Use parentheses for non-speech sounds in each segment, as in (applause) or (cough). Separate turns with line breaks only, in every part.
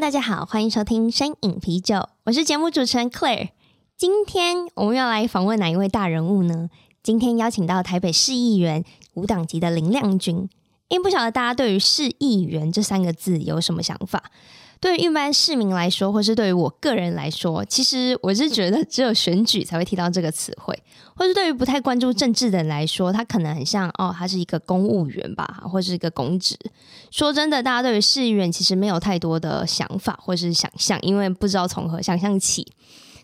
大家好，欢迎收听声饮啤酒，我是节目主持人 Claire。今天我们要来访问哪一位大人物呢？今天邀请到台北市议员五党籍的林亮君。因不晓得大家对于市议员这三个字有什么想法？对于一般市民来说，或是对于我个人来说，其实我是觉得只有选举才会提到这个词汇，或是对于不太关注政治的人来说，他可能很像哦，他是一个公务员吧，或是一个公职。说真的，大家对于市议员其实没有太多的想法或是想象，因为不知道从何想象起。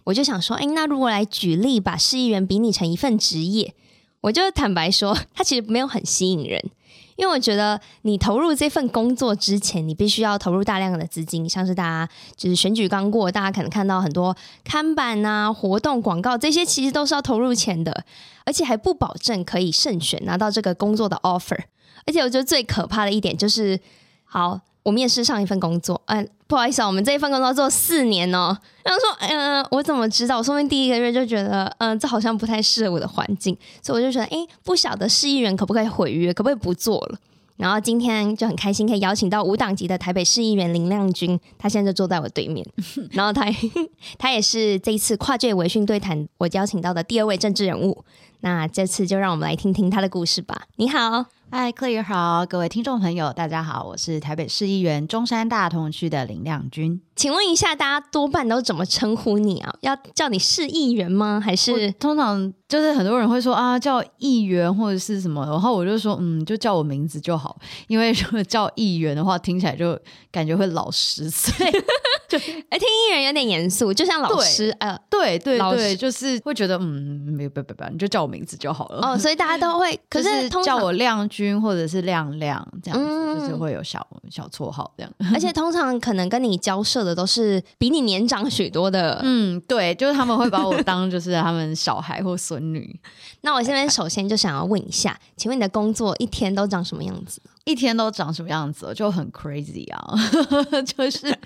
我就想说，诶，那如果来举例，把市议员比拟成一份职业，我就坦白说，他其实没有很吸引人。因为我觉得你投入这份工作之前，你必须要投入大量的资金，像是大家就是选举刚过，大家可能看到很多看板啊、活动广告这些，其实都是要投入钱的，而且还不保证可以胜选拿到这个工作的 offer。而且我觉得最可怕的一点就是，好。我面试上一份工作，嗯、不好意思啊，我们这一份工作做四年哦。然后说，嗯、我怎么知道？我说不定第一个月就觉得，嗯、呃，这好像不太适合我的环境，所以我就觉得，哎，不晓得市议员可不可以毁约，可不可以不做了？然后今天就很开心，可以邀请到无党籍的台北市议员林亮君，他现在就坐在我对面，(laughs) 然后他 (laughs) 他也是这一次跨界微醺对谈我邀请到的第二位政治人物。那这次就让我们来听听他的故事吧。你好。
嗨，Claire 好，各位听众朋友，大家好，我是台北市议员中山大同区的林亮君。
请问一下，大家多半都怎么称呼你啊？要叫你市议员吗？还是
通常就是很多人会说啊，叫议员或者是什么，然后我就说嗯，就叫我名字就好，因为如果叫议员的话，听起来就感觉会老十岁。(laughs)
就哎，听议员有点严肃，就像老师
对
呃，
对对对，就是会觉得嗯，没有不不不，你就叫我名字就好了。
哦，所以大家都会，(laughs) 可是
叫我亮君或者是亮亮这样子，嗯、就是会有小小绰号这样。(laughs)
而且通常可能跟你交涉的都是比你年长许多的，
嗯，对，就是他们会把我当就是他们小孩或孙女。(laughs)
那我现在首先就想要问一下，请问你的工作一天都长什么样子？
一天都长什么样子？就很 crazy 啊，(laughs) 就是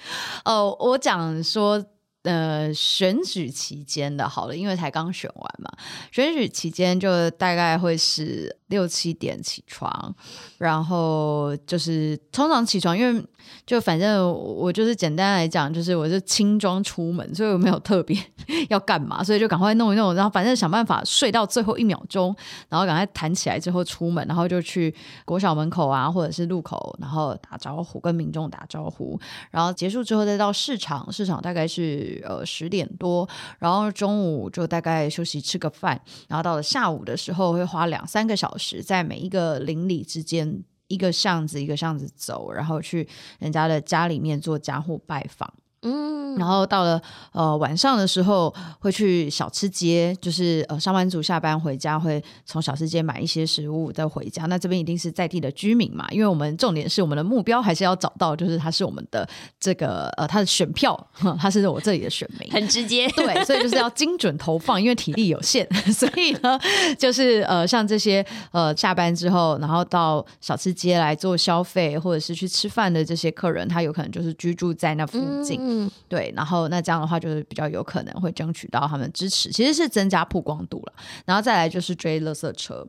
哦，我讲说。呃，选举期间的好了，因为才刚选完嘛。选举期间就大概会是六七点起床，然后就是通常起床，因为就反正我就是简单来讲，就是我是轻装出门，所以我没有特别 (laughs) 要干嘛，所以就赶快弄一弄，然后反正想办法睡到最后一秒钟，然后赶快弹起来之后出门，然后就去国小门口啊，或者是路口，然后打招呼，跟民众打招呼，然后结束之后再到市场，市场大概是。呃，十点多，然后中午就大概休息吃个饭，然后到了下午的时候会花两三个小时在每一个邻里之间一个巷子一个巷子走，然后去人家的家里面做家户拜访。嗯，然后到了呃晚上的时候会去小吃街，就是呃上班族下班回家会从小吃街买一些食物再回家。那这边一定是在地的居民嘛，因为我们重点是我们的目标还是要找到，就是他是我们的这个呃他的选票，他是我这里的选民，
很直接。
对，所以就是要精准投放，因为体力有限，(laughs) 所以呢就是呃像这些呃下班之后然后到小吃街来做消费或者是去吃饭的这些客人，他有可能就是居住在那附近。嗯嗯，对，然后那这样的话就是比较有可能会争取到他们支持，其实是增加曝光度了。然后再来就是追垃圾车，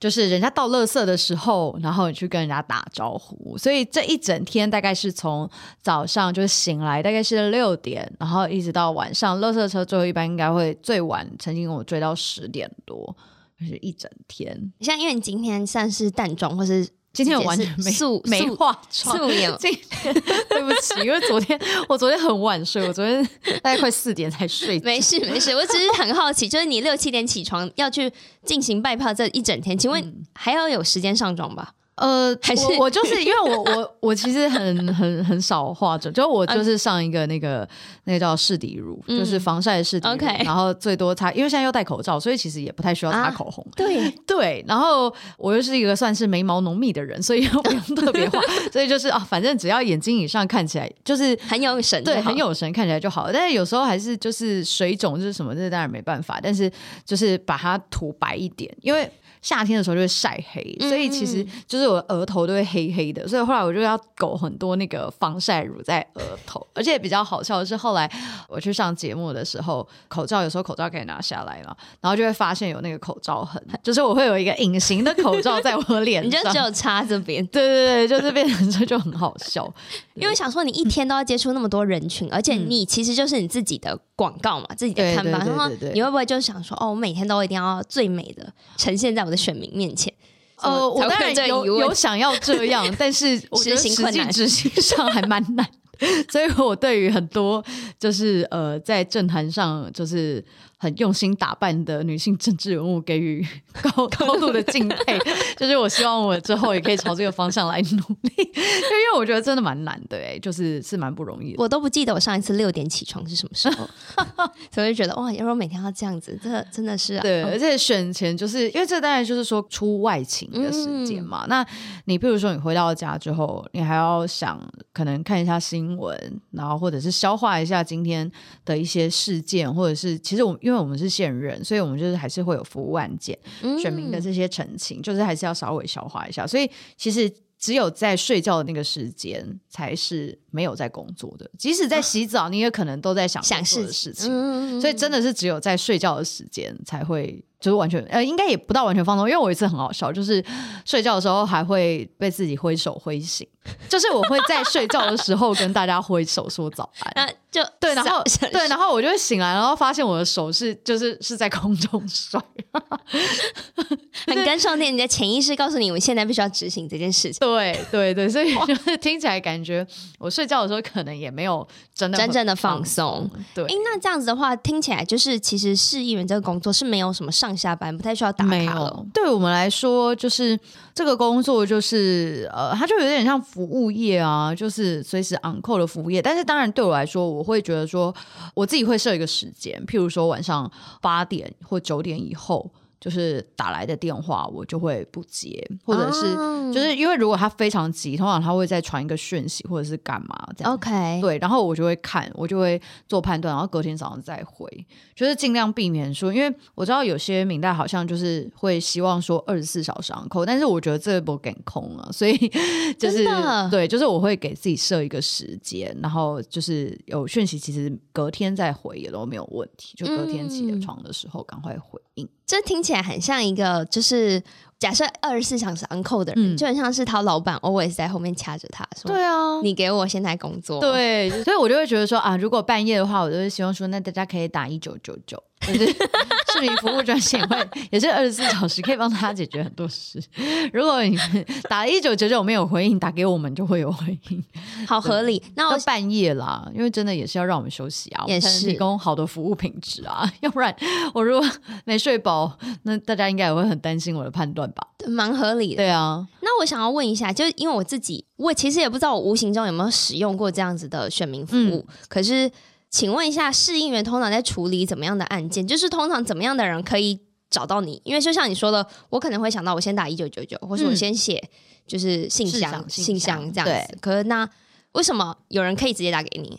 就是人家倒垃圾的时候，然后你去跟人家打招呼。所以这一整天大概是从早上就醒来，大概是六点，然后一直到晚上，垃圾车最后一般应该会最晚，曾经我追到十点多，就是一整天。
像因为你今天算是淡妆或是。
今天我完全没素没化妆，素颜。(laughs) 对不起，因为昨天我昨天很晚睡，我昨天大概快四点才睡。
没事没事，我只是很好奇，就是你六七点起床要去进行拜票这一整天，请问还要有时间上妆吧？
呃，
还是
我，我就是因为我我我其实很很很少化妆，就我就是上一个那个那个叫适底乳，嗯、就是防晒适底乳，okay. 然后最多擦，因为现在又戴口罩，所以其实也不太需要擦口红。啊、(laughs)
对
对，然后我又是一个算是眉毛浓密的人，所以又 (laughs) 不用特别化，(laughs) 所以就是啊，反正只要眼睛以上看起来就是
很有神，
对，很有神，看起来就好。但是有时候还是就是水肿，就是什么，这当然没办法。但是就是把它涂白一点，因为。夏天的时候就会晒黑，所以其实就是我的额头都会黑黑的，所以后来我就要搞很多那个防晒乳在额头。(laughs) 而且比较好笑的是，后来我去上节目的时候，口罩有时候口罩可以拿下来嘛，然后就会发现有那个口罩痕，就是我会有一个隐形的口罩在我脸上，(laughs)
你就只有插这边，(laughs)
对对对，就是变成这就很好笑。
因为想说你一天都要接触那么多人群，而且你其实就是你自己的广告嘛，自己的看法，然后你会不会就想说，哦，我每天都一定要最美的呈现在我的选民面前，
呃，我当然有有想要这样，(laughs) 但是我觉得实际执行上还蛮难，所以我对于很多就是呃在政坛上就是。很用心打扮的女性政治人物给予 (laughs) 高 (laughs) 高度的敬佩，(laughs) 就是我希望我之后也可以朝这个方向来努力，因为我觉得真的蛮难的哎，就是是蛮不容易的。
我都不记得我上一次六点起床是什么时候，所以就觉得哇，要是每天要这样子，这真的是、啊、
对。而且选前就是因为这当然就是说出外勤的时间嘛，嗯、那你比如说你回到家之后，你还要想可能看一下新闻，然后或者是消化一下今天的一些事件，或者是其实我因为。因为我们是现任，所以我们就是还是会有服务案件、嗯、选民的这些澄清，就是还是要稍微消化一下。所以其实只有在睡觉的那个时间才是没有在工作的，即使在洗澡，你也可能都在想想事的事情。
嗯、
所以真的是只有在睡觉的时间才会。就是完全呃，应该也不到完全放松，因为我有一次很好笑，就是睡觉的时候还会被自己挥手挥醒，就是我会在睡觉的时候跟大家挥手说早安，
那就
对，然后对，然后我就会醒来，然后发现我的手是就是是在空中甩，(laughs)
很跟上天，你的潜意识告诉你，我现在必须要执行这件事情。
对对对，所以就是听起来感觉我睡觉的时候可能也没有真的
真正的放松。
对，
哎，那这样子的话，听起来就是其实市议员这个工作是没有什么上下班不太需要打卡了。没有，
对我们来说，就是这个工作就是呃，它就有点像服务业啊，就是随时 on call 的服务业。但是当然对我来说，我会觉得说，我自己会设一个时间，譬如说晚上八点或九点以后。就是打来的电话，我就会不接，或者是就是因为如果他非常急，通常他会再传一个讯息，或者是干嘛这样。
OK，
对，然后我就会看，我就会做判断，然后隔天早上再回，就是尽量避免说，因为我知道有些明代好像就是会希望说二十四小时上扣但是我觉得这个不给空啊，所以 (laughs) 就是对，就是我会给自己设一个时间，然后就是有讯息，其实隔天再回也都没有问题，就隔天起床的时候赶快回应。嗯
这听起来很像一个，就是假设二十四小时 on call 的人，嗯、就很像是他老板 always 在后面掐着他说：“
对啊，
你给我现在工作。”
对，所以我就会觉得说啊，如果半夜的话，我就会希望说，那大家可以打一九九九。(laughs) 就是市民服务专线会 (laughs) 也是二十四小时，可以帮大家解决很多事。如果你打一九九九没有回应，打给我们就会有回应，(laughs)
好合理。那我
半夜啦，因为真的也是要让我们休息啊，也是提供好的服务品质啊，要不然我如果没睡饱，那大家应该也会很担心我的判断吧？
蛮合理的。
对啊，
那我想要问一下，就是因为我自己，我其实也不知道我无形中有没有使用过这样子的选民服务，嗯、可是。请问一下，市议员通常在处理怎么样的案件？就是通常怎么样的人可以找到你？因为就像你说的，我可能会想到我先打一九九九，或是我先写就是信箱、信箱这样子。对，可是那为什么有人可以直接打给你？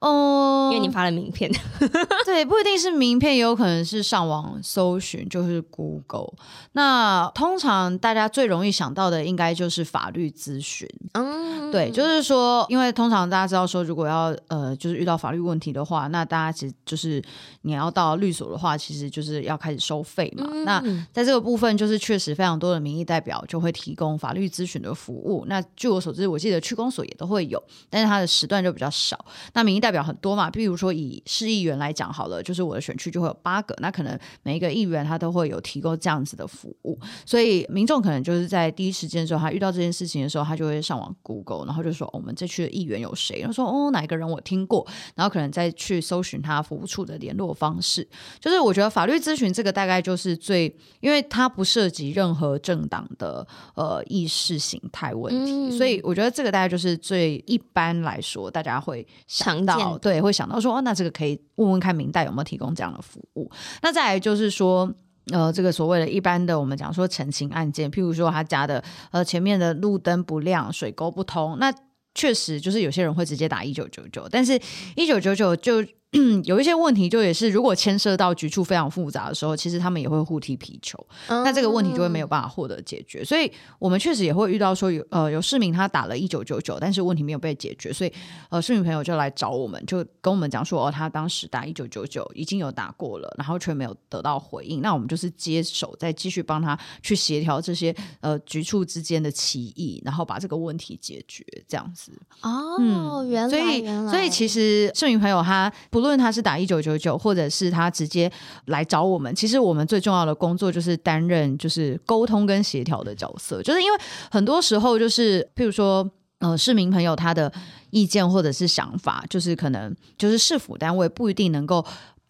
哦，因为你发了名片，(laughs)
对，不一定是名片，也有可能是上网搜寻，就是 Google。那通常大家最容易想到的，应该就是法律咨询。嗯，对，就是说，因为通常大家知道说，如果要呃，就是遇到法律问题的话，那大家其实就是你要到律所的话，其实就是要开始收费嘛。嗯、那在这个部分，就是确实非常多的民意代表就会提供法律咨询的服务。那据我所知，我记得区公所也都会有，但是它的时段就比较少。那民意代表很多嘛。比如说以市议员来讲好了，就是我的选区就会有八个，那可能每一个议员他都会有提供这样子的服务，所以民众可能就是在第一时间的时候，他遇到这件事情的时候，他就会上网 Google，然后就说、哦、我们这区的议员有谁？然后说哦哪一个人我听过，然后可能再去搜寻他服务处的联络方式。就是我觉得法律咨询这个大概就是最，因为它不涉及任何政党的呃意识形态问题，嗯、所以我觉得这个大概就是最一般来说大家会想到，对，会想到说哦，那这个可以问问看明代有没有提供这样的服务。那再来就是说，呃，这个所谓的一般的我们讲说澄清案件，譬如说他家的呃前面的路灯不亮、水沟不通，那确实就是有些人会直接打一九九九，但是一九九九就。(clears throat) 有一些问题，就也是如果牵涉到局处非常复杂的时候，其实他们也会互踢皮球，嗯、那这个问题就会没有办法获得解决。所以我们确实也会遇到说有呃有市民他打了一九九九，但是问题没有被解决，所以呃市民朋友就来找我们，就跟我们讲说哦，他当时打一九九九已经有打过了，然后却没有得到回应。那我们就是接手再继续帮他去协调这些呃局处之间的歧义，然后把这个问题解决这样子。
哦，嗯、原来
所以所以其实市民朋友他不。无论他是打一九九九，或者是他直接来找我们，其实我们最重要的工作就是担任就是沟通跟协调的角色，就是因为很多时候就是譬如说呃市民朋友他的意见或者是想法，就是可能就是市府单位不一定能够。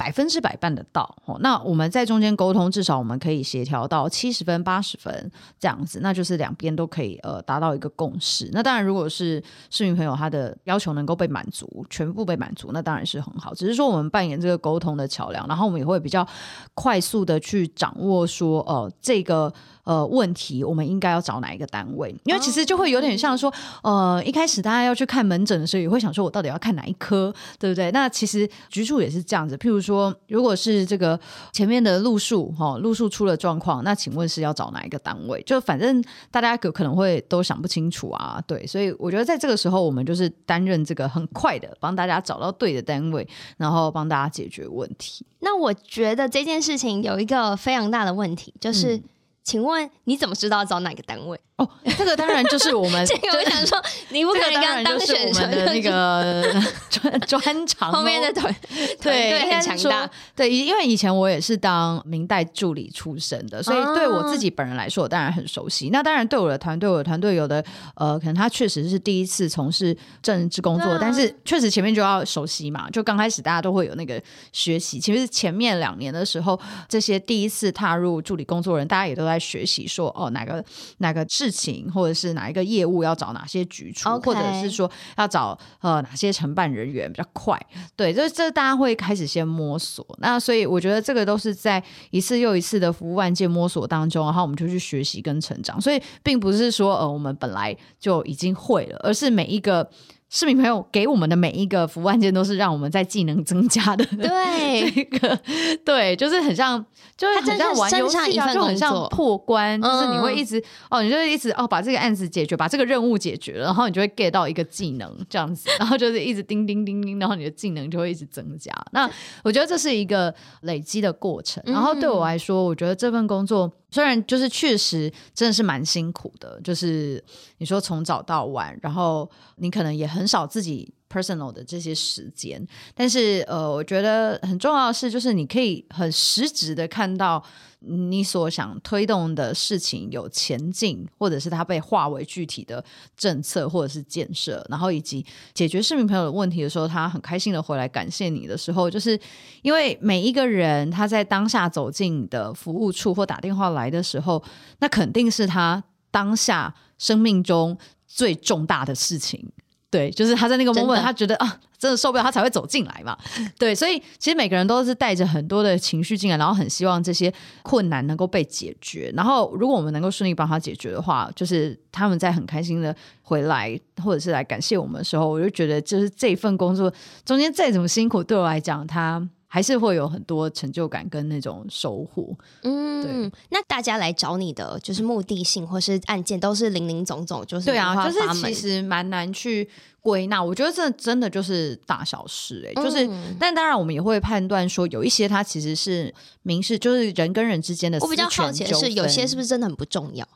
百分之百办得到，那我们在中间沟通，至少我们可以协调到七十分、八十分这样子，那就是两边都可以呃达到一个共识。那当然，如果是市民朋友他的要求能够被满足，全部被满足，那当然是很好。只是说我们扮演这个沟通的桥梁，然后我们也会比较快速的去掌握说，呃，这个。呃，问题我们应该要找哪一个单位？因为其实就会有点像说，呃，一开始大家要去看门诊的时候，也会想说，我到底要看哪一科，对不对？那其实局处也是这样子。譬如说，说如果是这个前面的路数哈，路数出了状况，那请问是要找哪一个单位？就反正大家可可能会都想不清楚啊，对。所以我觉得在这个时候，我们就是担任这个很快的，帮大家找到对的单位，然后帮大家解决问题。
那我觉得这件事情有一个非常大的问题，就是。请问你怎么知道找哪个单位？
哦，这个当然就是我们。(laughs)
这个我想说，你不可能刚当选
我们的那个专 (laughs) 专长
后面的团
对
对很强大。
对，因为以前我也是当明代助理出身的，所以对我自己本人来说，我当然很熟悉。那当然对我的团队，我的团队有的呃，可能他确实是第一次从事政治工作，但是确实前面就要熟悉嘛。就刚开始大家都会有那个学习，其实前面两年的时候，这些第一次踏入助理工作人，大家也都在学习说哦，哪个哪个。事情或者是哪一个业务要找哪些局处，Okay. 或者是说要找呃哪些承办人员比较快，对，这这大家会开始先摸索。那所以我觉得这个都是在一次又一次的服务案件摸索当中，然后我们就去学习跟成长。所以并不是说呃我们本来就已经会了，而是每一个。市民朋友给我们的每一个服务案件，都是让我们在技能增加的。(laughs) (laughs)
对，
这个对，就是很像，就是很像玩游戏啊，就很像破关，就是你会一直、嗯、哦，你就会一直哦，把这个案子解决，把这个任务解决了，然后你就会 get 到一个技能这样子，(laughs) 然后就是一直叮叮叮叮，然后你的技能就会一直增加。那我觉得这是一个累积的过程。然后对我来说，我觉得这份工作。虽然就是确实真的是蛮辛苦的，就是你说从早到晚，然后你可能也很少自己 personal 的这些时间，但是呃，我觉得很重要的是，就是你可以很实质的看到。你所想推动的事情有前进，或者是它被化为具体的政策或者是建设，然后以及解决市民朋友的问题的时候，他很开心的回来感谢你的时候，就是因为每一个人他在当下走进的服务处或打电话来的时候，那肯定是他当下生命中最重大的事情。对，就是他在那个 moment，他觉得啊，真的受不了，他才会走进来嘛。对，所以其实每个人都是带着很多的情绪进来，然后很希望这些困难能够被解决。然后，如果我们能够顺利帮他解决的话，就是他们在很开心的回来，或者是来感谢我们的时候，我就觉得，就是这份工作中间再怎么辛苦，对我来讲，他。还是会有很多成就感跟那种收获。嗯，对。
那大家来找你的就是目的性或是案件都是林林总总，就是
对啊，就是其实蛮难去归纳。我觉得这真的就是大小事哎、欸，就是、嗯、但当然我们也会判断说有一些它其实是民事，就是人跟人之间的。
我比较好奇的是，有些是不是真的很不重要？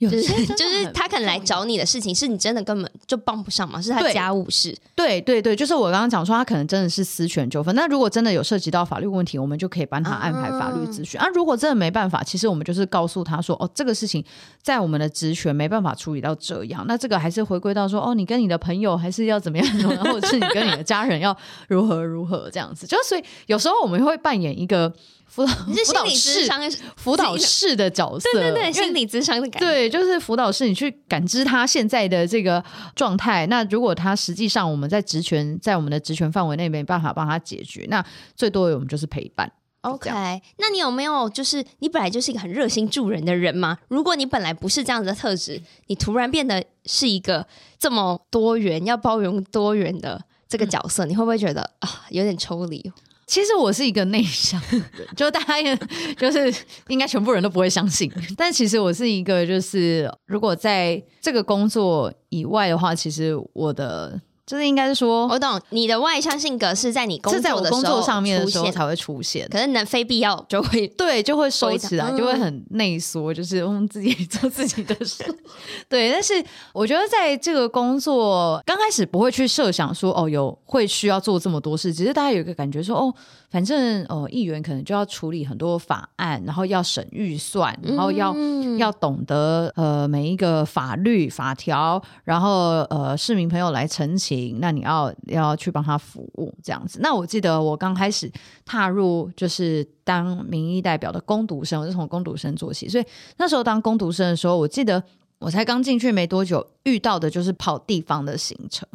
就是 (laughs) 就是他可能来找你的事情，是你真的根本就帮不上忙，是他家务事。
对对对，就是我刚刚讲说，他可能真的是私权纠纷。那如果真的有涉及到法律问题，我们就可以帮他安排法律咨询。啊，如果真的没办法，其实我们就是告诉他说，哦，这个事情在我们的职权没办法处理到这样，那这个还是回归到说，哦，你跟你的朋友还是要怎么样，然后或者是你跟你的家人要如何如何这样子。就所以有时候我们会扮演一个。辅导
你是心理智商
辅导室的角色，
对对对，心理智商的感觉，
对，就是辅导室，你去感知他现在的这个状态。那如果他实际上我们在职权在我们的职权范围内没办法帮他解决，那最多我们就是陪伴。
OK，那你有没有就是你本来就是一个很热心助人的人吗？如果你本来不是这样子的特质，你突然变得是一个这么多元要包容多元的这个角色，嗯、你会不会觉得啊有点抽离？
其实我是一个内向的，(laughs) 就大家也就是应该全部人都不会相信，但其实我是一个就是如果在这个工作以外的话，其实我的。就是应该是说，
我懂你的外向性格是在你工作的时候，
工作上面的时候才会出现，
可是能非必要就会
对就会收起来，就会很内缩，就是我们自己 (laughs) 做自己的事。对，但是我觉得在这个工作刚开始不会去设想说哦，有会需要做这么多事，只是大家有一个感觉说哦。反正哦，议员可能就要处理很多法案，然后要审预算，然后要、嗯、要懂得呃每一个法律法条，然后呃市民朋友来陈情，那你要要去帮他服务这样子。那我记得我刚开始踏入就是当民意代表的工读生，我是从工读生做起，所以那时候当工读生的时候，我记得我才刚进去没多久，遇到的就是跑地方的行程。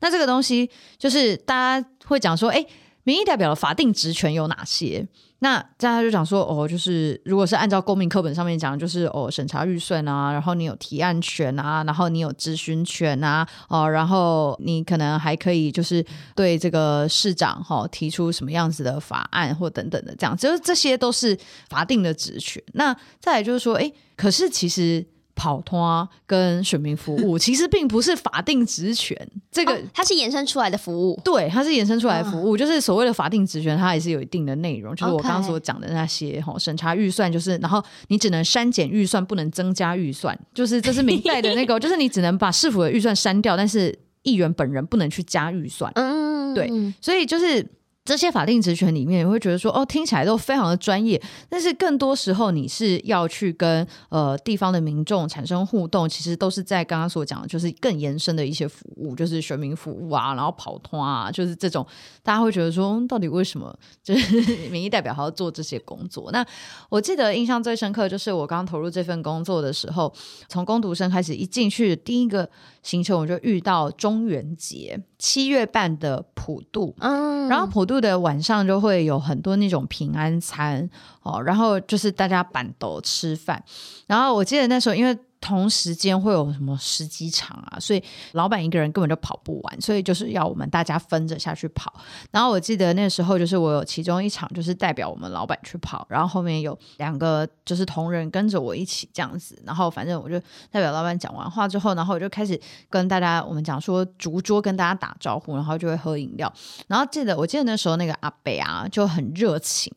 那这个东西就是大家会讲说，哎。民意代表的法定职权有哪些？那大家就讲说，哦，就是如果是按照公民课本上面讲，就是哦，审查预算啊，然后你有提案权啊，然后你有咨询权啊，哦，然后你可能还可以就是对这个市长哈、哦、提出什么样子的法案或等等的，这样，就是这些都是法定的职权。那再来就是说，哎，可是其实。跑摊跟选民服务 (laughs) 其实并不是法定职权，这个、哦、
它是延伸出来的服务。
对，它是延伸出来的服务，哦、就是所谓的法定职权，它也是有一定的内容，就是我刚刚所讲的那些哈，审查预算，就是然后你只能删减预算，不能增加预算，就是这是明代的那个，(laughs) 就是你只能把市府的预算删掉，但是议员本人不能去加预算。嗯，对，所以就是。这些法定职权里面，你会觉得说，哦，听起来都非常的专业，但是更多时候你是要去跟呃地方的民众产生互动，其实都是在刚刚所讲的，就是更延伸的一些服务，就是选民服务啊，然后跑通啊，就是这种，大家会觉得说，到底为什么就是民意代表还要做这些工作？那我记得印象最深刻就是我刚投入这份工作的时候，从工读生开始一进去，第一个行程我就遇到中元节。七月半的普渡，嗯，然后普渡的晚上就会有很多那种平安餐哦，然后就是大家板凳吃饭，然后我记得那时候因为。同时间会有什么十几场啊，所以老板一个人根本就跑不完，所以就是要我们大家分着下去跑。然后我记得那时候就是我有其中一场就是代表我们老板去跑，然后后面有两个就是同仁跟着我一起这样子。然后反正我就代表老板讲完话之后，然后我就开始跟大家我们讲说逐桌跟大家打招呼，然后就会喝饮料。然后记得我记得那时候那个阿北啊就很热情。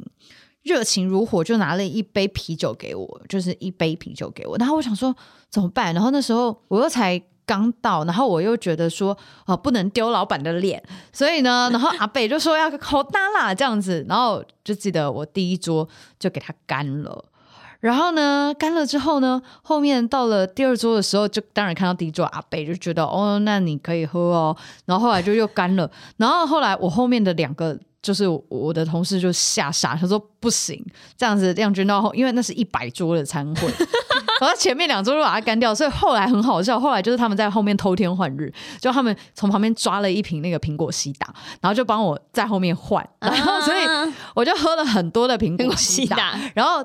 热情如火，就拿了一杯啤酒给我，就是一杯啤酒给我。然后我想说怎么办？然后那时候我又才刚到，然后我又觉得说啊，不能丢老板的脸，所以呢，然后阿北就说要好大啦这样子，然后就记得我第一桌就给他干了。然后呢，干了之后呢，后面到了第二桌的时候，就当然看到第一桌阿北就觉得哦，那你可以喝哦。然后后来就又干了，然后后来我后面的两个。就是我的同事就吓傻，他说不行，这样子亮君到后，因为那是一百桌的餐会，(laughs) 然后前面两桌都把它干掉，所以后来很好笑。后来就是他们在后面偷天换日，就他们从旁边抓了一瓶那个苹果西打，然后就帮我在后面换，然后所以我就喝了很多的苹果西打，然后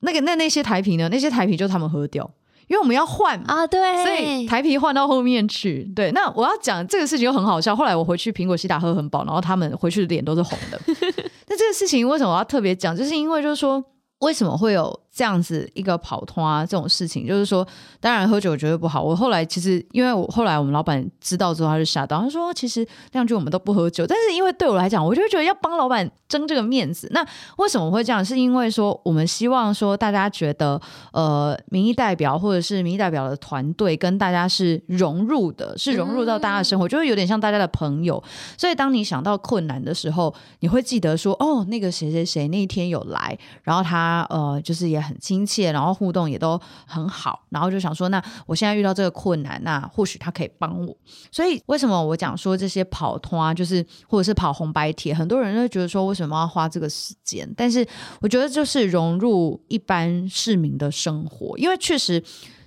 那个那那些台啤呢，那些台啤就他们喝掉。因为我们要换
啊，对，
所以台皮换到后面去。对，那我要讲这个事情又很好笑。后来我回去苹果西打喝很饱，然后他们回去的脸都是红的。(laughs) 那这个事情为什么我要特别讲？就是因为就是说，为什么会有这样子一个跑通啊，这种事情，就是说，当然喝酒绝对不好。我后来其实，因为我后来我们老板知道之后，他就吓到，他说：“其实亮君我们都不喝酒。”但是因为对我来讲，我就觉得要帮老板争这个面子。那为什么会这样？是因为说我们希望说大家觉得，呃，民意代表或者是民意代表的团队跟大家是融入的，是融入到大家的生活，嗯、就是有点像大家的朋友。所以当你想到困难的时候，你会记得说：“哦，那个谁谁谁那一天有来，然后他呃，就是也。”很亲切，然后互动也都很好，然后就想说，那我现在遇到这个困难，那或许他可以帮我。所以为什么我讲说这些跑通啊，就是或者是跑红白帖，很多人都觉得说，为什么要花这个时间？但是我觉得就是融入一般市民的生活，因为确实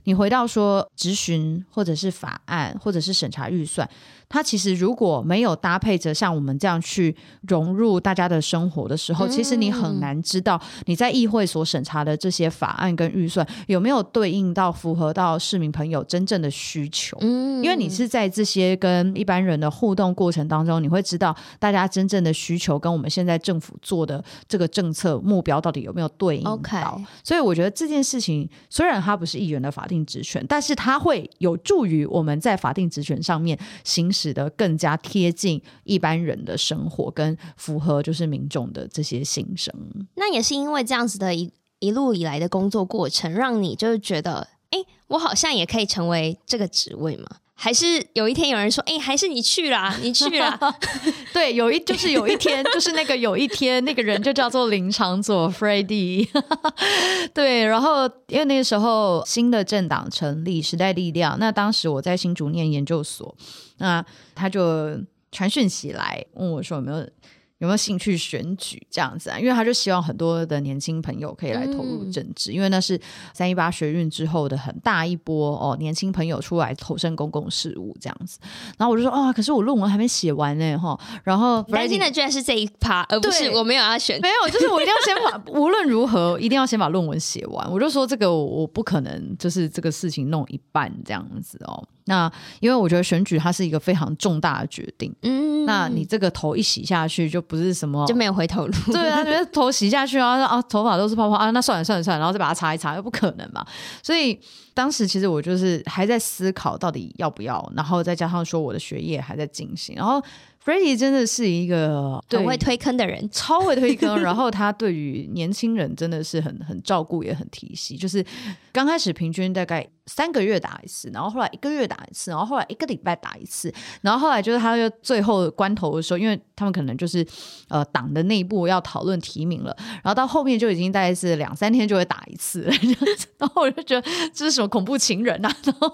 你回到说质询或者是法案或者是审查预算。它其实如果没有搭配着像我们这样去融入大家的生活的时候，其实你很难知道你在议会所审查的这些法案跟预算有没有对应到符合到市民朋友真正的需求。嗯因为你是在这些跟一般人的互动过程当中，你会知道大家真正的需求跟我们现在政府做的这个政策目标到底有没有对应到。所以我觉得这件事情虽然它不是议员的法定职权，但是它会有助于我们在法定职权上面行使的更加贴近一般人的生活，跟符合就是民众的这些心声。
那也是因为这样子的一一路以来的工作过程，让你就是觉得，哎，我好像也可以成为这个职位吗？还是有一天有人说，哎，还是你去啦，(laughs) 你去啦。(laughs)
对，有一就是有一天，就是那个有一天那个人就叫做林长佐 Freddy。(laughs) 对，然后因为那个时候新的政党成立，时代力量。那当时我在新竹念研究所，那他就传讯息来问我说有没有。有没有兴趣选举这样子啊？因为他就希望很多的年轻朋友可以来投入政治，嗯、因为那是三一八学运之后的很大一波哦，年轻朋友出来投身公共事务这样子。然后我就说啊、哦，可是我论文还没写完呢哈。然后
担心的居然是这一趴，而不是我没有要选，
没有，就是我一定要先把 (laughs) 无论如何一定要先把论文写完。我就说这个我不可能就是这个事情弄一半这样子哦。那因为我觉得选举它是一个非常重大的决定，嗯，那你这个头一洗下去就不是什么
就没有回头路，(laughs)
对啊，觉得头洗下去啊啊，头发都是泡泡啊，那算了算了算了，然后再把它擦一擦，又不可能嘛。所以当时其实我就是还在思考到底要不要，然后再加上说我的学业还在进行，然后。Freddy 真的是一个
很会推坑的人，(laughs)
超会推坑。然后他对于年轻人真的是很很照顾，也很提携。就是刚开始平均大概三个月打一次，然后后来一个月打一次，然后后来一个礼拜打一次，然后后来就是他就最后关头的时候，因为他们可能就是呃党的内部要讨论提名了，然后到后面就已经大概是两三天就会打一次了。然后我就觉得这是什么恐怖情人啊？然后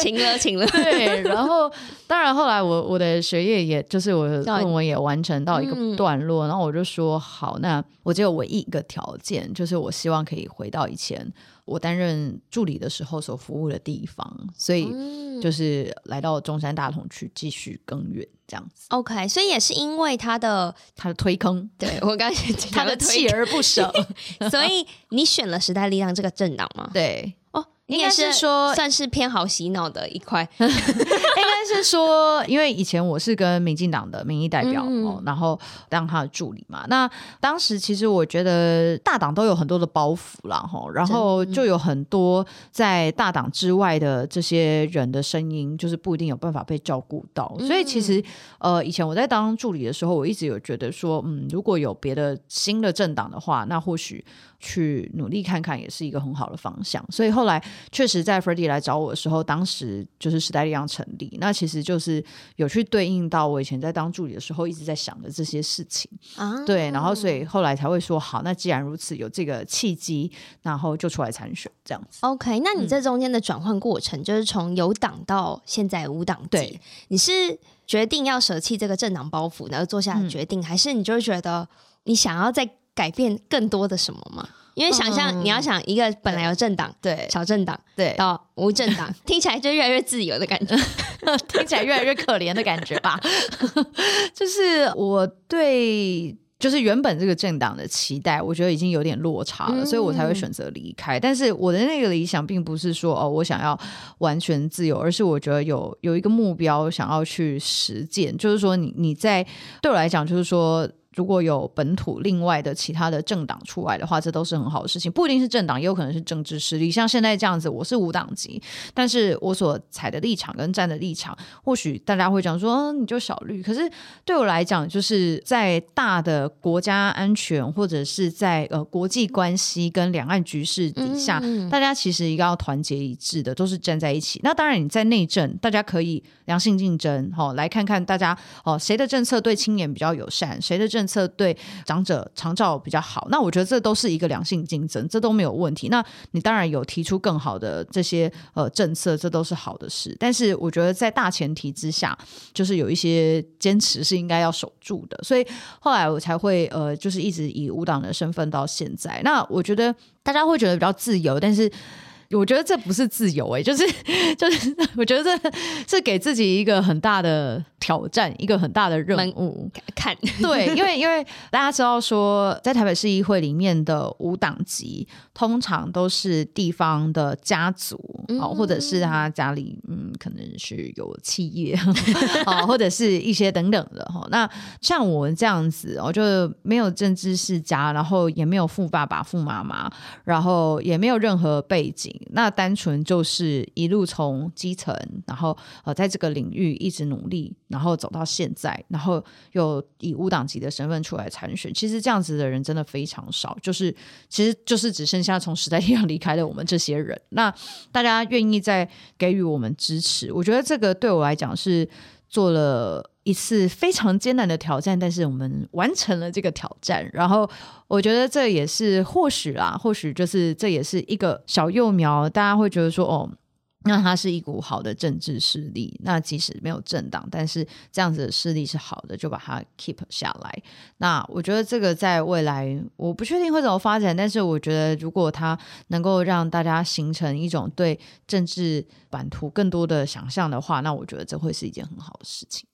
情了情了，
对。然后当然后来我我的学业也。就是我的论文也完成到一个段落，嗯、然后我就说好，那我只有唯一一个条件，就是我希望可以回到以前我担任助理的时候所服务的地方，所以就是来到中山大同区继续耕耘这样子。
OK，所以也是因为他的
他的推坑，(laughs)
对我刚才
他的锲而不舍，(laughs)
所以你选了时代力量这个政党吗？
对。
应该是说算是偏好洗脑的一块，(laughs) 应
该是说，因为以前我是跟民进党的民意代表然后当他的助理嘛。那当时其实我觉得大党都有很多的包袱啦，哈，然后就有很多在大党之外的这些人的声音，就是不一定有办法被照顾到。所以其实呃，以前我在当助理的时候，我一直有觉得说，嗯，如果有别的新的政党的话，那或许。去努力看看也是一个很好的方向，所以后来确实在 Freddy 来找我的时候，当时就是时代力量成立，那其实就是有去对应到我以前在当助理的时候一直在想的这些事情。啊，对，然后所以后来才会说好，那既然如此有这个契机，然后就出来参选这样子。
OK，那你这中间的转换过程，嗯、就是从有党到现在无党籍，对，你是决定要舍弃这个政党包袱，然后做下决定，嗯、还是你就会觉得你想要在改变更多的什么吗？因为想象、嗯、你要想一个本来有政党，对小政党，对到无政党，(laughs) 听起来就越来越自由的感觉，(laughs)
听起来越来越可怜的感觉吧。(laughs) 就是我对就是原本这个政党的期待，我觉得已经有点落差了，嗯、所以我才会选择离开。但是我的那个理想并不是说哦，我想要完全自由，而是我觉得有有一个目标想要去实践。就是说你，你你在对我来讲，就是说。如果有本土另外的其他的政党出来的话，这都是很好的事情。不一定是政党，也有可能是政治势力。像现在这样子，我是无党籍，但是我所采的立场跟站的立场，或许大家会讲说，嗯，你就小绿。可是对我来讲，就是在大的国家安全或者是在呃国际关系跟两岸局势底下，嗯嗯，大家其实一个要团结一致的，都是站在一起。那当然你在内政，大家可以良性竞争，哈、哦，来看看大家哦谁的政策对青年比较友善，谁的政政策对长者长照比较好。那我觉得这都是一个良性竞争，这都没有问题。那你当然有提出更好的这些呃政策，这都是好的事。但是我觉得在大前提之下，就是有一些坚持是应该要守住的。所以后来我才会呃，就是一直以无党的身份到现在。那我觉得大家会觉得比较自由，但是。我觉得这不是自由哎、欸，就是 (laughs) 就是，我觉得这是给自己一个很大的挑战，一个很大的任务。
看，(laughs)
对，因为因为大家知道说，在台北市议会里面的无党籍，通常都是地方的家族哦，或者是他家里嗯，可能是有企业 (laughs) 哦，或者是一些等等的哈。那像我这样子，我就没有政治世家，然后也没有富爸爸、富妈妈，然后也没有任何背景。那单纯就是一路从基层，然后呃，在这个领域一直努力，然后走到现在，然后又以无党籍的身份出来参选。其实这样子的人真的非常少，就是其实就是只剩下从时代力量离开的我们这些人。那大家愿意再给予我们支持，我觉得这个对我来讲是做了一次非常艰难的挑战，但是我们完成了这个挑战。然后我觉得这也是或许啦，或许就是这也是一个小幼苗，大家会觉得说哦。那它是一股好的政治势力，那即使没有政党，但是这样子的势力是好的，就把它 keep 下来。那我觉得这个在未来，我不确定会怎么发展，但是我觉得如果它能够让大家形成一种对政治版图更多的想象的话，那我觉得这会是一件很好的事情。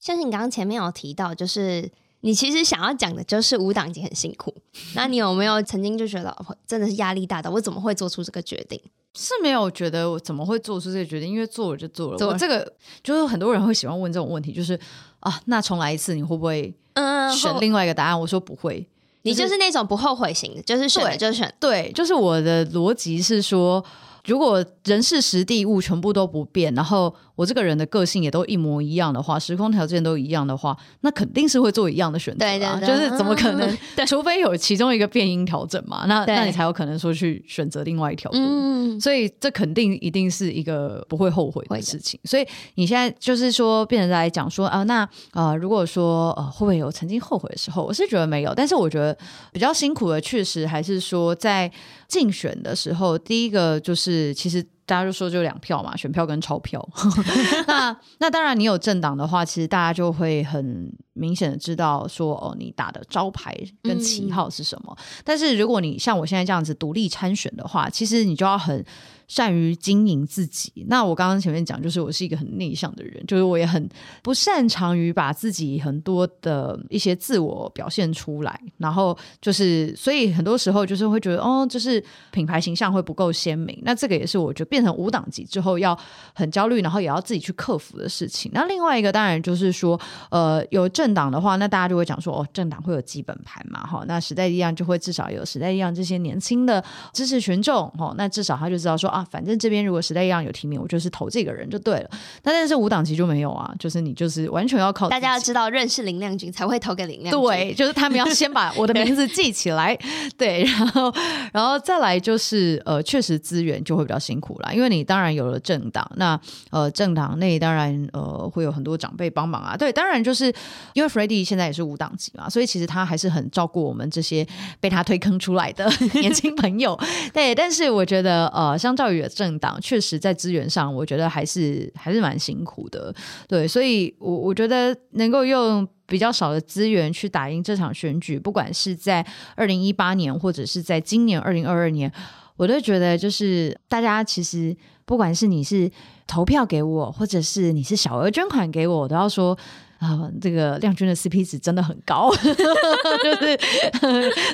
嗯，像是你刚刚前面有提到，就是你其实想要讲的就是舞蹈已经很辛苦。那你有没有曾经就觉得真的是压力大到我怎么会做出这个决定？
是没有觉得我怎么会做出这个决定，因为做了就做了。我这个就是很多人会喜欢问这种问题，就是啊，那重来一次你会不会嗯选另外一个答案？嗯、我说不会，
你就是那种不后悔型的，就是选了就选。
对，就是我的逻辑是说，如果人事时地物全部都不变，然后。我这个人的个性也都一模一样的话，时空条件都一样的话，那肯定是会做一样的选择。对对对，就是怎么可能？(laughs) 对，除非有其中一个变音调整嘛，那那你才有可能说去选择另外一条路。嗯，所以这肯定一定是一个不会后悔的事情。所以你现在就是说，变成来讲说啊，那啊，如果说呃，会不会有曾经后悔的时候？我是觉得没有，但是我觉得比较辛苦的，确实还是说在竞选的时候，第一个就是其实。大家就说就两票嘛，选票跟钞票。(laughs) 那那当然，你有政党的话，其实大家就会很明显的知道说，哦，你打的招牌跟旗号是什么。嗯。但是如果你像我现在这样子独立参选的话，其实你就要很。善于经营自己，那我刚刚前面讲，就是我是一个很内向的人，就是我也很不擅长于把自己很多的一些自我表现出来，然后就是，所以很多时候就是会觉得，哦，就是品牌形象会不够鲜明。那这个也是我觉得变成无党籍之后要很焦虑，然后也要自己去克服的事情。那另外一个当然就是说，呃，有政党的话，那大家就会讲说，哦，政党会有基本盘嘛，哈，那时代力量就会至少有时代力量这些年轻的支持群众，哈，那至少他就知道说啊。反正这边如果时代一样有提名，我就是投这个人就对了。那但是无党籍就没有啊，就是你就是完全要靠
大家要知道认识林亮君才会投给林亮君。
对，就是他们要先把我的名字记起来，对，然后然后再来就是呃，确实资源就会比较辛苦啦，因为你当然有了政党，那呃政党内当然呃会有很多长辈帮忙啊。对，当然就是因为 Freddy 现在也是无党籍嘛，所以其实他还是很照顾我们这些被他推坑出来的 (laughs) 年轻朋友。对，但是我觉得呃，相较。政党确实在资源上，我觉得还是还是蛮辛苦的，对，所以我我觉得能够用比较少的资源去打赢这场选举，不管是在二零一八年，或者是在今年二零二二年，我都觉得就是大家其实不管是你是投票给我，或者是你是小额捐款给，我都要说。啊，这个亮君的 CP 值真的很高，(laughs) 就是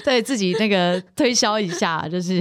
对自己那个推销一下，就是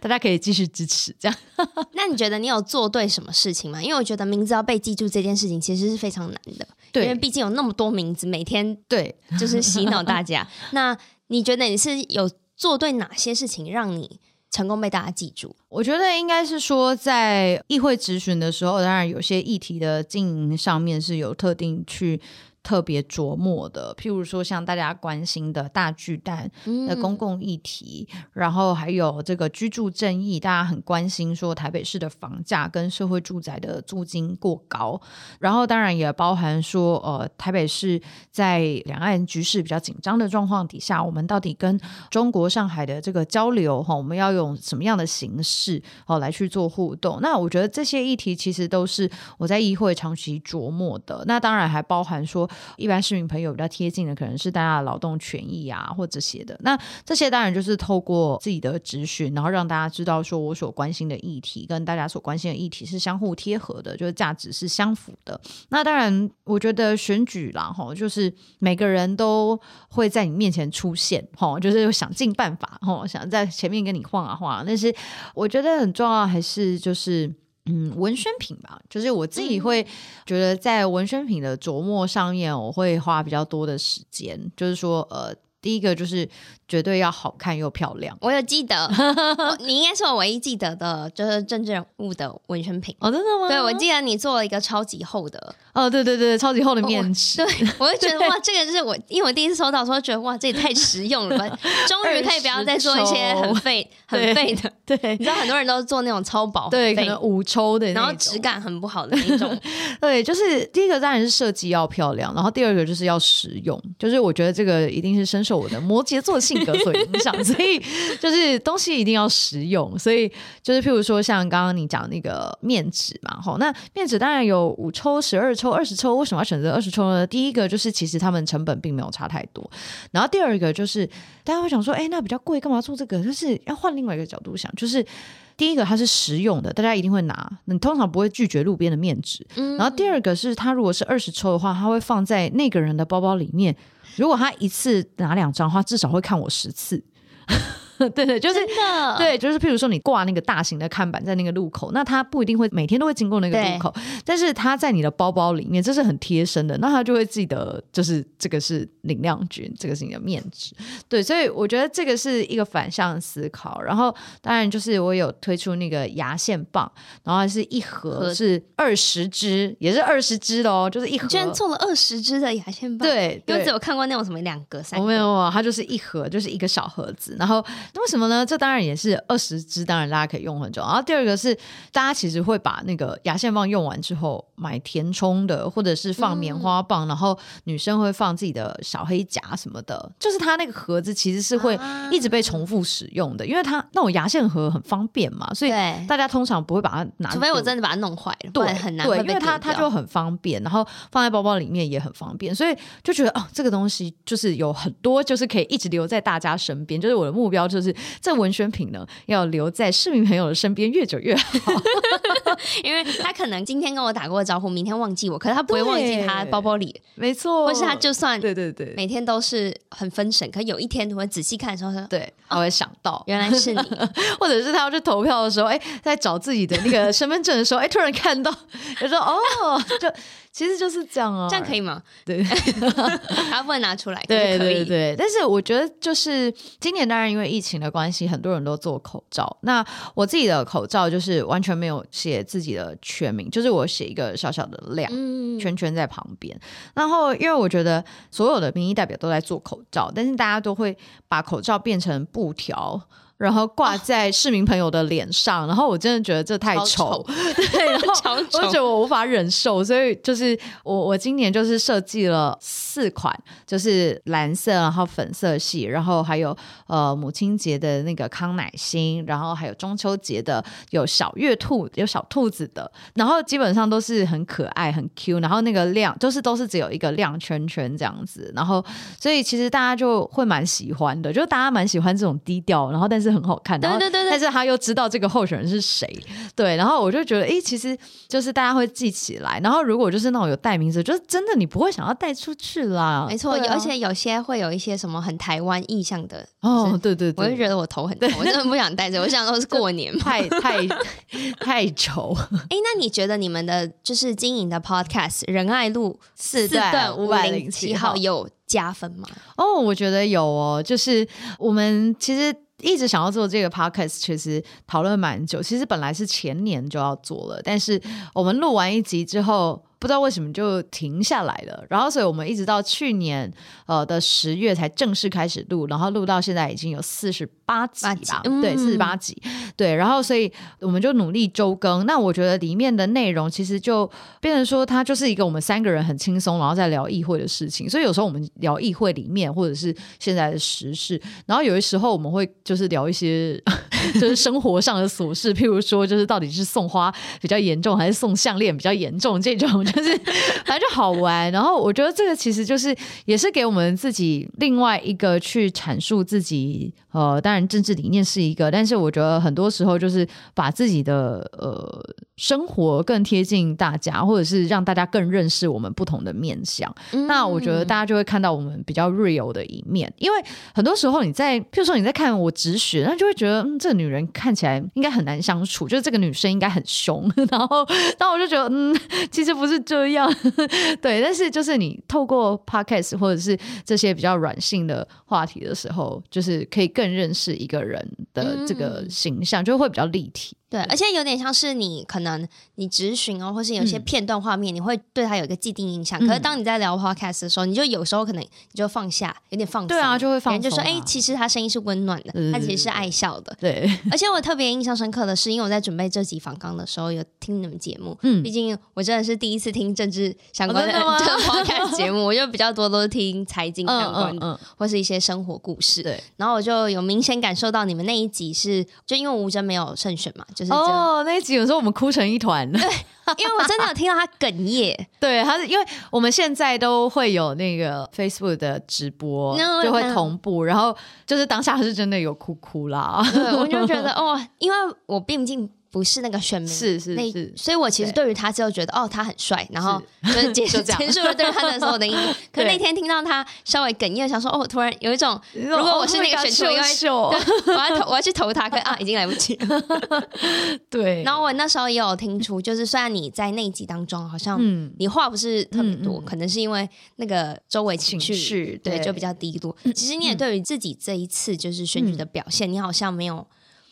大家可以继续支持这样。(laughs)
那你觉得你有做对什么事情吗？因为我觉得名字要被记住这件事情其实是非常难的，对，因为毕竟有那么多名字，每天对就是洗脑大 (laughs) 家。那你觉得你是有做对哪些事情让你？成功被大家记住，
我觉得应该是说，在议会质询的时候，当然有些议题的经营上面是有特定去。特别琢磨的，譬如说像大家关心的大巨蛋的公共议题，嗯、然后还有这个居住正义，大家很关心说台北市的房价跟社会住宅的租金过高，然后当然也包含说，呃，台北市在两岸局势比较紧张的状况底下，我们到底跟中国上海的这个交流哈，我们要用什么样的形式哦来去做互动？那我觉得这些议题其实都是我在议会长期琢磨的。那当然还包含说。一般市民朋友比较贴近的，可能是大家的劳动权益啊，或这些的。那这些当然就是透过自己的质询，然后让大家知道说我所关心的议题跟大家所关心的议题是相互贴合的，就是价值是相符的。那当然，我觉得选举啦，哈，就是每个人都会在你面前出现，哈，就是想尽办法，哈，想在前面跟你晃啊晃啊。但是我觉得很重要，还是就是。嗯，文宣品吧，就是我自己会觉得在文宣品的琢磨上面，我会花比较多的时间。就是说，呃，第一个就是。绝对要好看又漂亮。
我有记得，(laughs) 你应该是我唯一记得的，就是政治人物的文宣品。
哦，真的吗？
对，我记得你做了一个超级厚的。
哦，对对对，超级厚的面纸。(laughs)
对，我就觉得哇，这个就是我，因为我第一次收到的时候，觉得哇，这也太实用了吧！(laughs) 终于可以不要再做一些很废、很废的。对，你知道很多人都做那种超薄，
对，可能五抽的，
然后质感很不好的那种。
对，就是第一个当然是设计要漂亮，然后第二个就是要实用。就是我觉得这个一定是深受我的摩羯座性格所影响，所以就是东西一定要实用。所以就是譬如说像刚刚你讲那个面纸嘛，吼，那面纸当然有五抽、十二抽、二十抽，为什么要选择二十抽呢？第一个就是其实他们成本并没有差太多，然后第二个就是大家会想说，哎，那比较贵，干嘛做这个？就是要换另外一个角度想，就是第一个它是实用的，大家一定会拿，你通常不会拒绝路边的面纸。嗯然后第二个是它如果是二十抽的话，它会放在那个人的包包里面。如果他一次拿两张的话，至少会看我十次。(laughs) 对对，就是对，就是譬如说你挂那个大型的看板在那个路口，那他不一定会每天都会经过那个路口，但是他在你的包包里面，这是很贴身的，那他就会记得，就是这个是林亮君，这个是你的面值。对，所以我觉得这个是一个反向思考。然后当然就是我有推出那个牙线棒，然后是一盒是二十支，也是二十支的哦，就是一盒。居然
做了二十支的牙线棒？
对，
因为只有看过那种什么两个、三个，
我没有，它就是一盒，就是一个小盒子，然后。那为什么呢？这当然也是二十支，当然大家可以用很久。然后第二个是，大家其实会把那个牙线棒用完之后买填充的，或者是放棉花棒，嗯、然后女生会放自己的小黑夹什么的。就是它那个盒子其实是会一直被重复使用的，啊、因为它那种牙线盒很方便嘛，所以大家通常不会把它拿。
除非我真的把它弄坏了，对，很难。
对，因为它它就很方便，然后放在包包里面也很方便，所以就觉得哦，这个东西就是有很多，就是可以一直留在大家身边。就是我的目标。就是这文宣品呢，要留在市民朋友的身边越久越好，
因为他可能今天跟我打过招呼，明天忘记我，可是他不会忘记他包包里，
没错，
或是他就算
对对对，
每天都是很分神，可有一天我会仔细看的时候说，
对，他会想到、哦、
原来是你，(laughs)
或者是他要去投票的时候，哎，在找自己的那个身份证的时候，哎，突然看到，(laughs) 就说哦，就。其实就是这样哦，
这样可以吗？
对，(laughs)
他不能拿出来。
对对对，但是我觉得就是今年当然因为疫情的关系，很多人都做口罩。那我自己的口罩就是完全没有写自己的全名，就是我写一个小小的量圈圈在旁边。然后因为我觉得所有的民意代表都在做口罩，但是大家都会把口罩变成布条。然后挂在市民朋友的脸上，哦、然后我真的觉得这太丑，丑。(laughs) 对，然后 (laughs) 我觉得我无法忍受，所以就是我我今年就是设计了四款，就是蓝色，然后粉色系，然后还有呃母亲节的那个康乃馨，然后还有中秋节的有小月兔，有小兔子的，然后基本上都是很可爱很 Q，然后那个亮就是都是只有一个亮圈圈这样子，然后所以其实大家就会蛮喜欢的，就大家蛮喜欢这种低调，然后但是。是很好看，对对对，但是他又知道这个候选人是谁，对，然后我就觉得，哎，其实就是大家会记起来。然后如果就是那种有带名字，就是真的你不会想要带出去啦。
没错，啊、而且有些会有一些什么很台湾意向的
哦，对对对，
我就觉得我头很 (laughs) 痛，我真的不想带着。我想说是过年
太太 (laughs) 太丑。
哎，那你觉得你们的就是经营的 Podcast 仁爱路四段五百零七号有加分吗？
哦，我觉得有哦，就是我们其实。一直想要做这个 podcast，其实讨论蛮久。其实本来是前年就要做了，但是我们录完一集之后。不知道为什么就停下来了，然后所以我们一直到去年呃的十月才正式开始录，然后录到现在已经有四十八集吧，对，四十八集，对，然后所以我们就努力周更。那我觉得里面的内容其实就变成说，它就是一个我们三个人很轻松，然后在聊议会的事情。所以有时候我们聊议会里面或者是现在的时事，然后有的时候我们会就是聊一些就是生活上的琐事，譬如说就是到底是送花比较严重还是送项链比较严重这种。就是反正就好玩，然后我觉得这个其实就是也是给我们自己另外一个去阐述自己。呃，当然政治理念是一个，但是我觉得很多时候就是把自己的呃生活更贴近大家，或者是让大家更认识我们不同的面相。嗯、那我觉得大家就会看到我们比较 real 的一面，因为很多时候你在，譬如说你在看我直选，那就会觉得嗯，这个女人看起来应该很难相处，就是这个女生应该很凶，(laughs) 然后，然后我就觉得嗯，其实不是这样，(laughs) 对。但是就是你透过 podcast 或者是这些比较软性的话题的时候，就是可以更。更认识一个人的这个形象，就会比较立体。
对，而且有点像是你可能你直询哦，或是有些片段画面，嗯、你会对他有一个既定印象。嗯、可是当你在聊 podcast 的时候，你就有时候可能你就放下，有点放松。
对啊，就会放松、啊。
就说哎、欸，其实他声音是温暖的，他其实是爱笑的。
对。
而且我特别印象深刻的是，因为我在准备这集访纲的时候，有听你们节目。嗯。毕竟我真的是第一次听政治相关的 (laughs) podcast 节目，我就比较多都是听财经相关的，嗯嗯嗯、或是一些生活故事。对。然后我就有明显感受到你们那一集是，就因为吴峥没有胜选嘛，就是
哦那一集。有时候我们哭成一团，
对，因为我真的有听到他哽咽。(laughs)
对，他是因为我们现在都会有那个 Facebook 的直播，就会同步，然后就是当下是真的有哭哭啦。
对，我就觉得 (laughs) 哦，因为我毕竟。不是那个选民，
是是是，
所以我其实对于他就觉得哦，他很帅，然后就是结束结束了对他的所有的印象。(laughs) 可那天听到他稍微哽咽，想说哦，突然有一种，如果我是那个选秀，我要投，我要去投他，可啊，(laughs) 已经来不及了。
对。
然后我那时候也有听出，就是虽然你在那集当中好像你话不是特别多，可能是因为那个周围情绪对就比较低落。其实你也对于自己这一次就是选举的表现，你好像没有。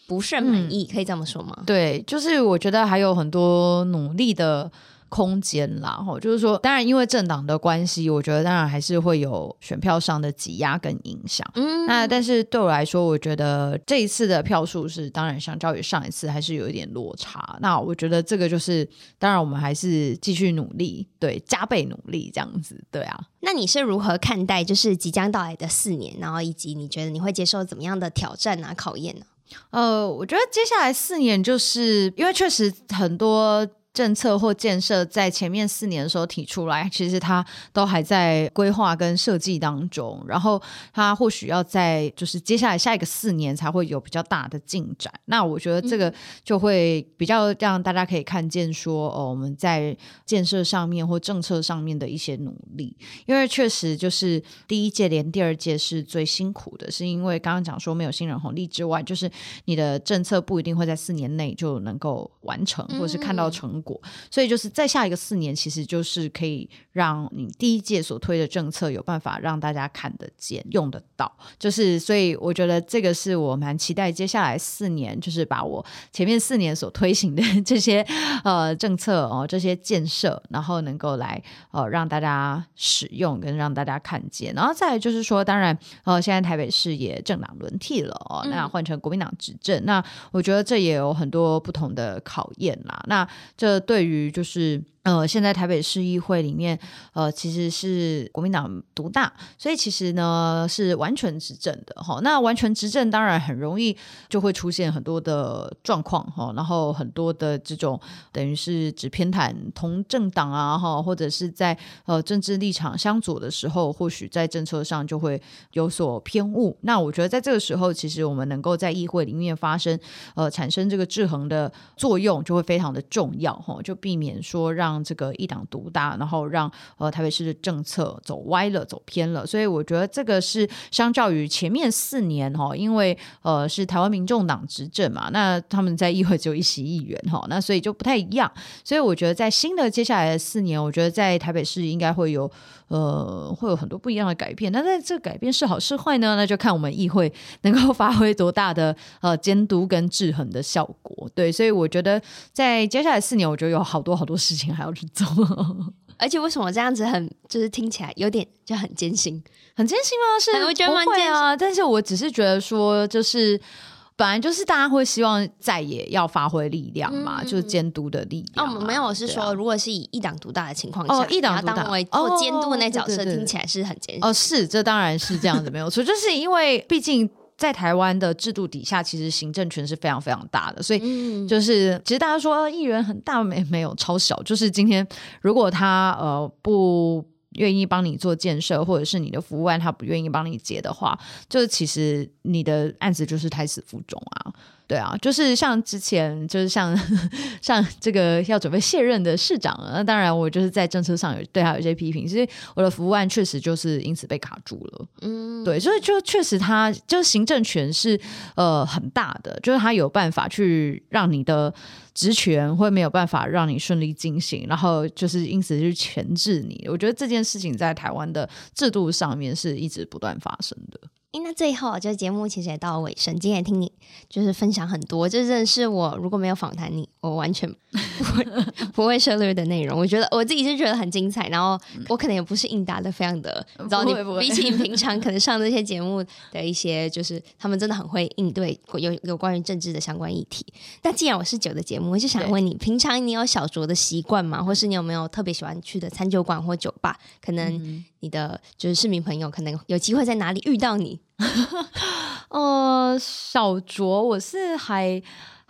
不甚满意，嗯、可以这么说吗？
对，就是我觉得还有很多努力的空间啦。哈，就是说，当然因为政党的关系，我觉得当然还是会有选票上的挤压跟影响。嗯，那但是对我来说，我觉得这一次的票数是当然相较于上一次还是有一点落差。那我觉得这个就是，当然我们还是继续努力，对，加倍努力这样子，对啊。
那你是如何看待就是即将到来的四年，然后以及你觉得你会接受怎么样的挑战啊、考验呢？
呃，我觉得接下来四年，就是因为确实很多。政策或建设在前面四年的时候提出来，其实它都还在规划跟设计当中，然后它或许要在就是接下来下一个四年才会有比较大的进展。那我觉得这个就会比较让大家可以看见说，哦，我们在建设上面或政策上面的一些努力，因为确实就是第一届连第二届是最辛苦的，是因为刚刚讲说没有新人红利之外，就是你的政策不一定会在四年内就能够完成，或者是看到成。果，所以就是再下一个四年，其实就是可以让你第一届所推的政策有办法让大家看得见、用得到。就是所以我觉得这个是我蛮期待接下来四年，就是把我前面四年所推行的 (laughs) 这些呃政策哦，这些建设，然后能够来呃让大家使用跟让大家看见。然后再来就是说，当然呃现在台北市也政党轮替了哦，那换成国民党执政，嗯、那我觉得这也有很多不同的考验啦。那这对于就是呃，现在台北市议会里面，呃，其实是国民党独大，所以其实呢是完全执政的哈。那完全执政当然很容易就会出现很多的状况哈，然后很多的这种等于是只偏袒同政党啊哈，或者是在呃政治立场相左的时候，或许在政策上就会有所偏误。那我觉得在这个时候，其实我们能够在议会里面发生呃产生这个制衡的作用，就会非常的重要哈，就避免说让。让这个一党独大，然后让呃台北市的政策走歪了、走偏了，所以我觉得这个是相较于前面四年哈，因为呃是台湾民众党执政嘛，那他们在议会只有一席议员哈，那所以就不太一样。所以我觉得在新的接下来的四年，我觉得在台北市应该会有呃会有很多不一样的改变。那在这改变是好是坏呢？那就看我们议会能够发挥多大的呃监督跟制衡的效果。对，所以我觉得在接下来四年，我觉得有好多好多事情还要去做，(laughs)
而且为什么这样子很就是听起来有点就很艰辛，
很艰辛吗？是
我觉得蛮艰辛啊，
但是我只是觉得说，就是本来就是大家会希望在野要发挥力量嘛，嗯、就是监督的力量。
哦，没有，我是说，如果是以一党独大的情况下，
哦，一党独大
为做监督的那角色，哦、听起来是很艰辛。
哦，是，这当然是这样子，没有错，就是因为毕竟。在台湾的制度底下，其实行政权是非常非常大的，所以就是其实大家说议员很大没没有超小，就是今天如果他呃不愿意帮你做建设，或者是你的服务案他不愿意帮你结的话，就是其实你的案子就是胎死腹中啊。对啊，就是像之前，就是像 (laughs) 像这个要准备卸任的市长，那当然我就是在政策上有对他有一些批评，其实我的服务案确实就是因此被卡住了。嗯，对，所以就确实他就是行政权是呃很大的，就是他有办法去让你的职权会没有办法让你顺利进行，然后就是因此去钳制你。我觉得这件事情在台湾的制度上面是一直不断发生的。
哎，那最后就节目其实也到了尾声，今天也听你就是分享很多，这真的是我如果没有访谈你，我完全不会 (laughs) 不会涉猎的内容。我觉得我自己是觉得很精彩，然后我可能也不是应答的非常的，(laughs) 你知道你比起你平常可能上这些节目的一些，就是他们真的很会应对有有关于政治的相关议题。但既然我是酒的节目，我就想问你，平常你有小酌的习惯吗？或是你有没有特别喜欢去的餐酒馆或酒吧？可能你的就是市民朋友可能有机会在哪里遇到你？(laughs)
呃，小酌我是还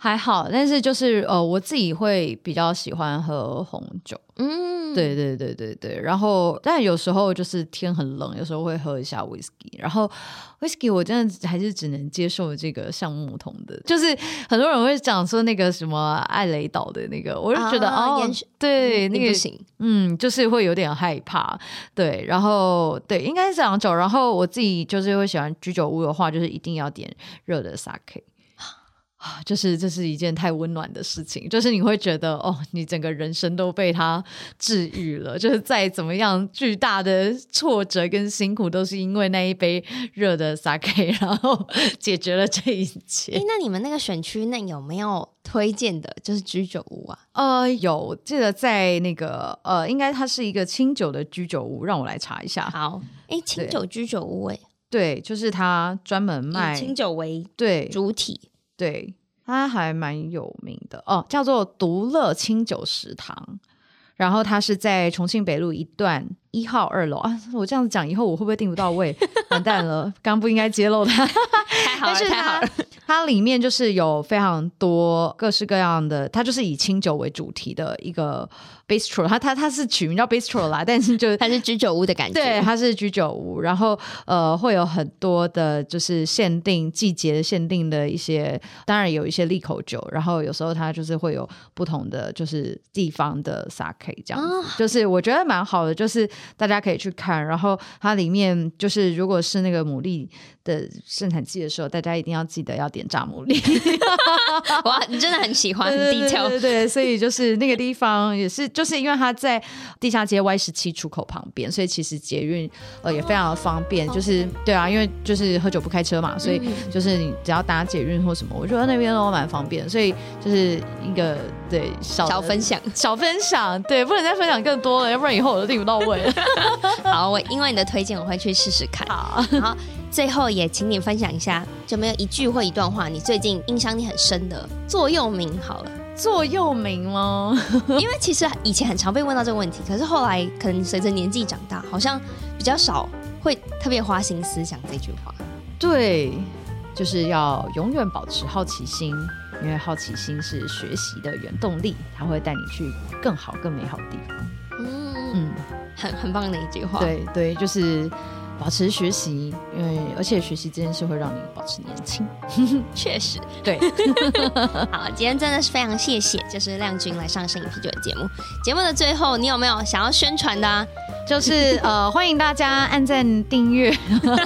还好，但是就是呃，我自己会比较喜欢喝红酒。嗯，对对对对对。然后，但有时候就是天很冷，有时候会喝一下 whisky。然后 whisky 我真的还是只能接受这个橡木桶的，就是很多人会讲说那个什么艾雷岛的那个，我就觉得、啊、哦，对，那个不行，嗯，就是会有点害怕。对，然后对，应该是这样酒。然后我自己就是会喜欢居酒屋的话，就是一定要点热的 sake。啊，就是这是一件太温暖的事情，就是你会觉得哦，你整个人生都被它治愈了。就是再怎么样巨大的挫折跟辛苦，都是因为那一杯热的 sake，然后 (laughs) 解决了这一切。
诶，那你们那个选区内有没有推荐的，就是居酒屋啊？
呃，有，记得在那个呃，应该它是一个清酒的居酒屋，让我来查一下。
好，哎，清酒居酒屋，哎，
对，就是它专门卖
清酒为
对
主体。
对，它还蛮有名的哦，叫做独乐清酒食堂，然后它是在重庆北路一段一号二楼啊。我这样子讲，以后我会不会订不到位？(laughs) 完蛋了，刚不应该揭露它。
太好了，太好了。
它里面就是有非常多各式各样的，它就是以清酒为主题的一个 bistro，它它它是取名叫 bistro 啦，但是就
它是居酒屋的感觉，
对，它是居酒屋，然后呃会有很多的，就是限定季节限定的一些，当然有一些利口酒，然后有时候它就是会有不同的就是地方的 sake 这样子，哦、就是我觉得蛮好的，就是大家可以去看，然后它里面就是如果是那个牡蛎的生产季的时候，大家一定要记得要点炸牡蛎。(laughs)
哇，你真的很喜欢
对对对，对，所以就是那个地方也是，(laughs) 就是因为它在地下街 Y 十七出口旁边，所以其实捷运呃也非常的方便。就是对啊，因为就是喝酒不开车嘛，所以就是你只要搭捷运或什么，我觉得那边都蛮方便。所以就是一个对小
小分享，
小分享，对，不能再分享更多了，要不然以后我都订不到位了。
好，我因为你的推荐，我会去试试看。好，好。最后也请你分享一下，有没有一句或一段话，你最近印象你很深的座右铭？好了，
座右铭吗？(laughs)
因为其实以前很常被问到这个问题，可是后来可能随着年纪长大，好像比较少会特别花心思想这句话。
对，就是要永远保持好奇心，因为好奇心是学习的原动力，它会带你去更好、更美好的地方。
嗯嗯，很很棒的一句话。
对对，就是。保持学习，因为而且学习这件事会让你保持年轻，(laughs)
确实，
对。(laughs)
好，今天真的是非常谢谢，就是亮君来上《摄影啤酒》的节目。节目的最后，你有没有想要宣传的啊？
就是呃，欢迎大家按赞订阅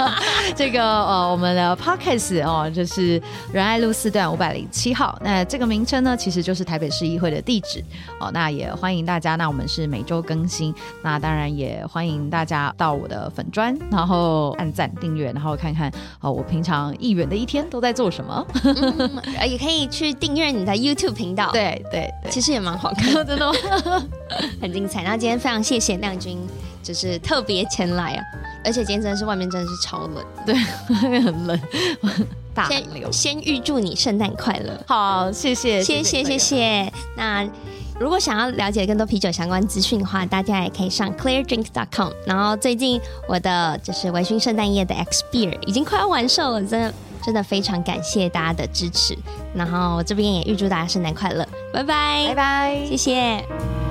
(laughs) 这个呃我们的 Podcast 哦，就是仁爱路四段五百零七号。那这个名称呢，其实就是台北市议会的地址哦。那也欢迎大家，那我们是每周更新。那当然也欢迎大家到我的粉专，然后按赞订阅，然后看看哦，我平常议员的一天都在做什么。
嗯，(laughs) 也可以去订阅你的 YouTube 频道。(laughs)
对对对，
其实也蛮好看的，真的很精彩。那今天非常谢谢亮君。就是特别前来啊，而且今天真的是外面真的是超冷，
对，外 (laughs) 面很冷，(laughs) 大
先先预祝你圣诞快乐，
好，谢谢，
谢谢，谢谢。那如果想要了解更多啤酒相关资讯的话，大家也可以上 cleardrinks.com。然后最近我的就是微醺圣诞夜的 X Beer 已经快要完售了，真的真的非常感谢大家的支持。然后我这边也预祝大家圣诞快乐，拜拜，
拜拜，
谢谢。